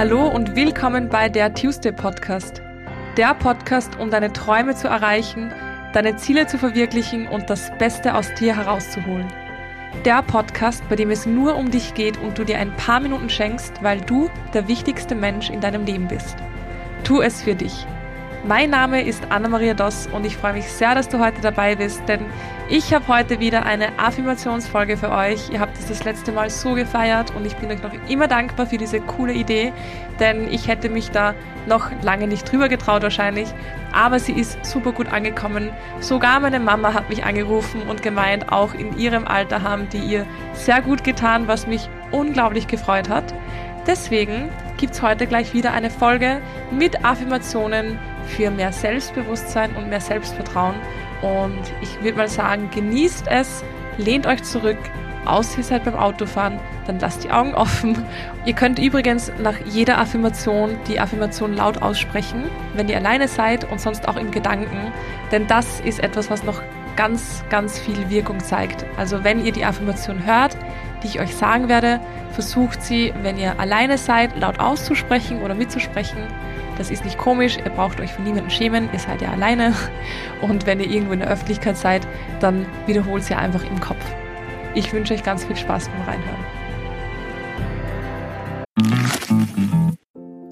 Hallo und willkommen bei der Tuesday Podcast. Der Podcast, um deine Träume zu erreichen, deine Ziele zu verwirklichen und das Beste aus dir herauszuholen. Der Podcast, bei dem es nur um dich geht und du dir ein paar Minuten schenkst, weil du der wichtigste Mensch in deinem Leben bist. Tu es für dich. Mein Name ist Anna-Maria Doss und ich freue mich sehr, dass du heute dabei bist, denn ich habe heute wieder eine Affirmationsfolge für euch. Ihr habt es das letzte Mal so gefeiert und ich bin euch noch immer dankbar für diese coole Idee, denn ich hätte mich da noch lange nicht drüber getraut wahrscheinlich, aber sie ist super gut angekommen. Sogar meine Mama hat mich angerufen und gemeint, auch in ihrem Alter haben die ihr sehr gut getan, was mich unglaublich gefreut hat. Deswegen gibt es heute gleich wieder eine Folge mit Affirmationen für mehr Selbstbewusstsein und mehr Selbstvertrauen. Und ich würde mal sagen, genießt es, lehnt euch zurück, außer ihr seid beim Autofahren, dann lasst die Augen offen. Ihr könnt übrigens nach jeder Affirmation die Affirmation laut aussprechen, wenn ihr alleine seid und sonst auch in Gedanken, denn das ist etwas, was noch ganz, ganz viel Wirkung zeigt. Also wenn ihr die Affirmation hört, die ich euch sagen werde, versucht sie, wenn ihr alleine seid, laut auszusprechen oder mitzusprechen das ist nicht komisch, ihr braucht euch von niemandem schämen, ihr seid ja alleine. Und wenn ihr irgendwo in der Öffentlichkeit seid, dann wiederholt sie einfach im Kopf. Ich wünsche euch ganz viel Spaß beim Reinhören.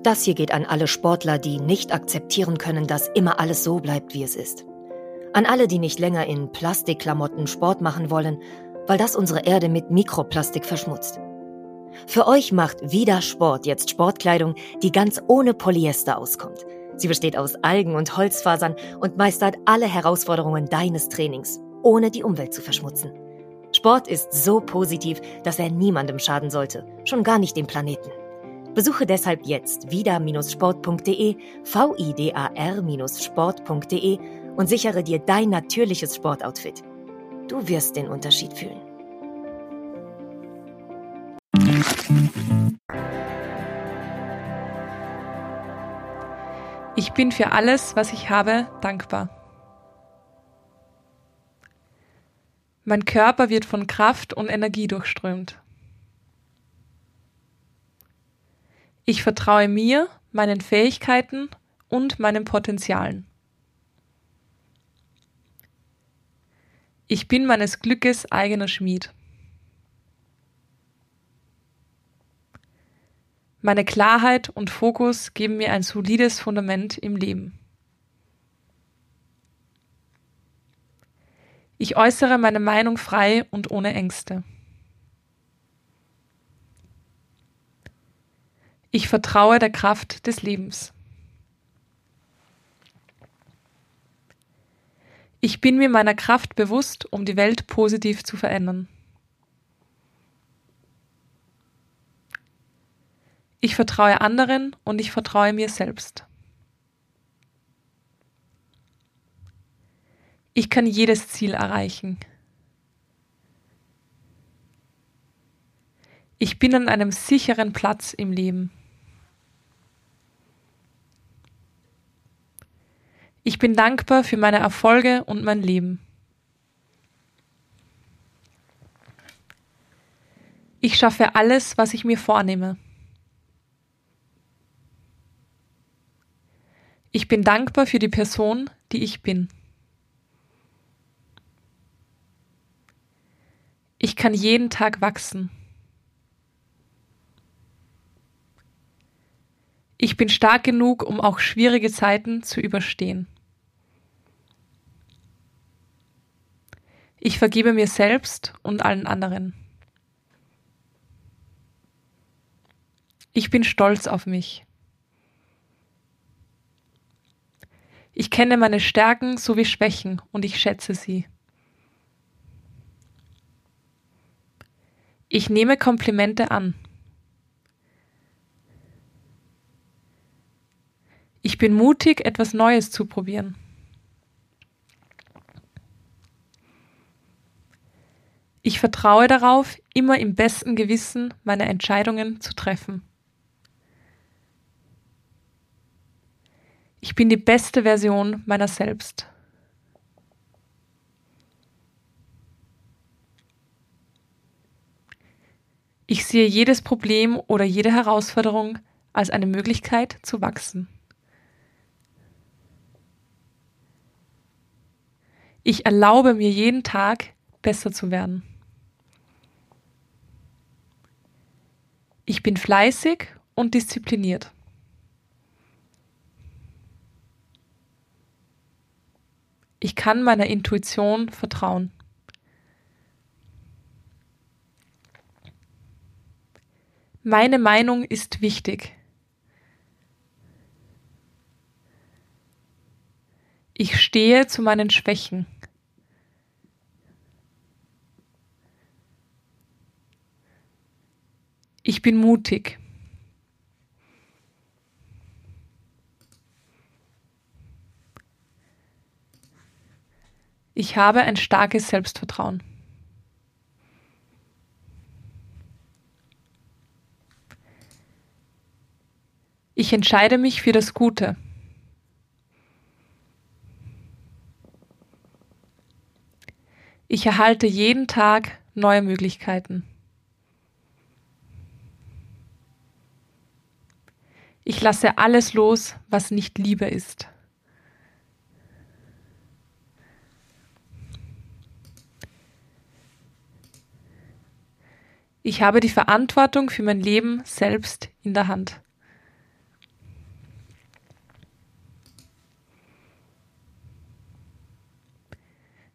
Das hier geht an alle Sportler, die nicht akzeptieren können, dass immer alles so bleibt, wie es ist. An alle, die nicht länger in Plastikklamotten Sport machen wollen, weil das unsere Erde mit Mikroplastik verschmutzt. Für euch macht Vida Sport jetzt Sportkleidung, die ganz ohne Polyester auskommt. Sie besteht aus Algen und Holzfasern und meistert alle Herausforderungen deines Trainings, ohne die Umwelt zu verschmutzen. Sport ist so positiv, dass er niemandem schaden sollte, schon gar nicht dem Planeten. Besuche deshalb jetzt vida-sport.de, vidar-sport.de und sichere dir dein natürliches Sportoutfit. Du wirst den Unterschied fühlen. Ich bin für alles, was ich habe, dankbar. Mein Körper wird von Kraft und Energie durchströmt. Ich vertraue mir, meinen Fähigkeiten und meinen Potenzialen. Ich bin meines Glückes eigener Schmied. Meine Klarheit und Fokus geben mir ein solides Fundament im Leben. Ich äußere meine Meinung frei und ohne Ängste. Ich vertraue der Kraft des Lebens. Ich bin mir meiner Kraft bewusst, um die Welt positiv zu verändern. Ich vertraue anderen und ich vertraue mir selbst. Ich kann jedes Ziel erreichen. Ich bin an einem sicheren Platz im Leben. Ich bin dankbar für meine Erfolge und mein Leben. Ich schaffe alles, was ich mir vornehme. Ich bin dankbar für die Person, die ich bin. Ich kann jeden Tag wachsen. Ich bin stark genug, um auch schwierige Zeiten zu überstehen. Ich vergebe mir selbst und allen anderen. Ich bin stolz auf mich. Ich kenne meine Stärken sowie Schwächen und ich schätze sie. Ich nehme Komplimente an. Ich bin mutig, etwas Neues zu probieren. Ich vertraue darauf, immer im besten Gewissen meine Entscheidungen zu treffen. Ich bin die beste Version meiner selbst. Ich sehe jedes Problem oder jede Herausforderung als eine Möglichkeit zu wachsen. Ich erlaube mir jeden Tag besser zu werden. Ich bin fleißig und diszipliniert. Ich kann meiner Intuition vertrauen. Meine Meinung ist wichtig. Ich stehe zu meinen Schwächen. Ich bin mutig. Ich habe ein starkes Selbstvertrauen. Ich entscheide mich für das Gute. Ich erhalte jeden Tag neue Möglichkeiten. Ich lasse alles los, was nicht Liebe ist. Ich habe die Verantwortung für mein Leben selbst in der Hand.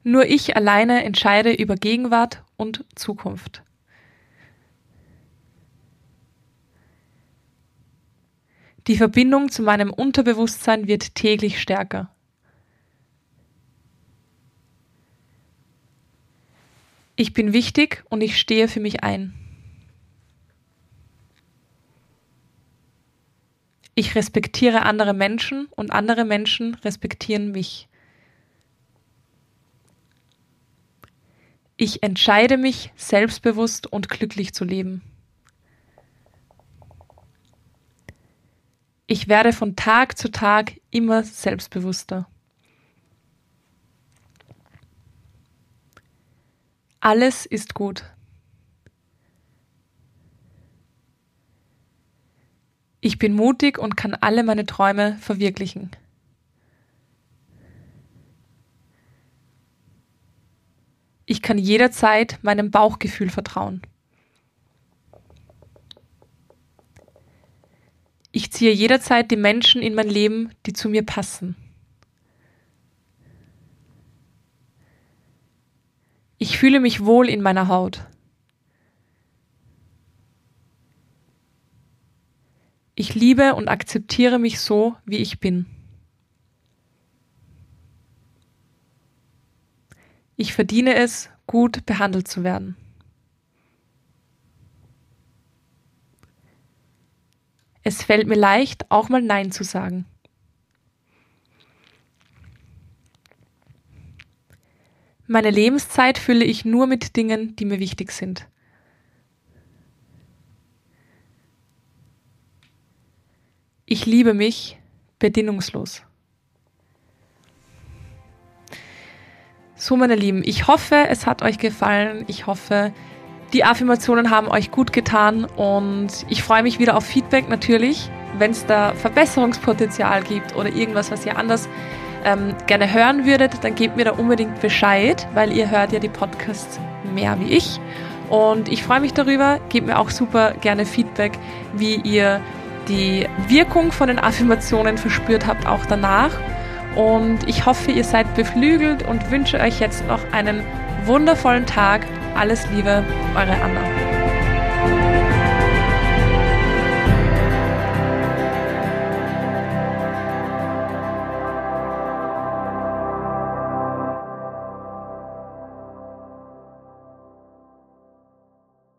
Nur ich alleine entscheide über Gegenwart und Zukunft. Die Verbindung zu meinem Unterbewusstsein wird täglich stärker. Ich bin wichtig und ich stehe für mich ein. Ich respektiere andere Menschen und andere Menschen respektieren mich. Ich entscheide mich, selbstbewusst und glücklich zu leben. Ich werde von Tag zu Tag immer selbstbewusster. Alles ist gut. Ich bin mutig und kann alle meine Träume verwirklichen. Ich kann jederzeit meinem Bauchgefühl vertrauen. Ich ziehe jederzeit die Menschen in mein Leben, die zu mir passen. Ich fühle mich wohl in meiner Haut. Ich liebe und akzeptiere mich so, wie ich bin. Ich verdiene es, gut behandelt zu werden. Es fällt mir leicht, auch mal Nein zu sagen. Meine Lebenszeit fülle ich nur mit Dingen, die mir wichtig sind. Ich liebe mich bedingungslos. So, meine Lieben, ich hoffe, es hat euch gefallen. Ich hoffe, die Affirmationen haben euch gut getan und ich freue mich wieder auf Feedback natürlich, wenn es da Verbesserungspotenzial gibt oder irgendwas, was ihr anders ähm, gerne hören würdet, dann gebt mir da unbedingt Bescheid, weil ihr hört ja die Podcasts mehr wie ich. Und ich freue mich darüber. Gebt mir auch super gerne Feedback, wie ihr die Wirkung von den Affirmationen verspürt habt, auch danach. Und ich hoffe, ihr seid beflügelt und wünsche euch jetzt noch einen wundervollen Tag alles Liebe, eure Anna.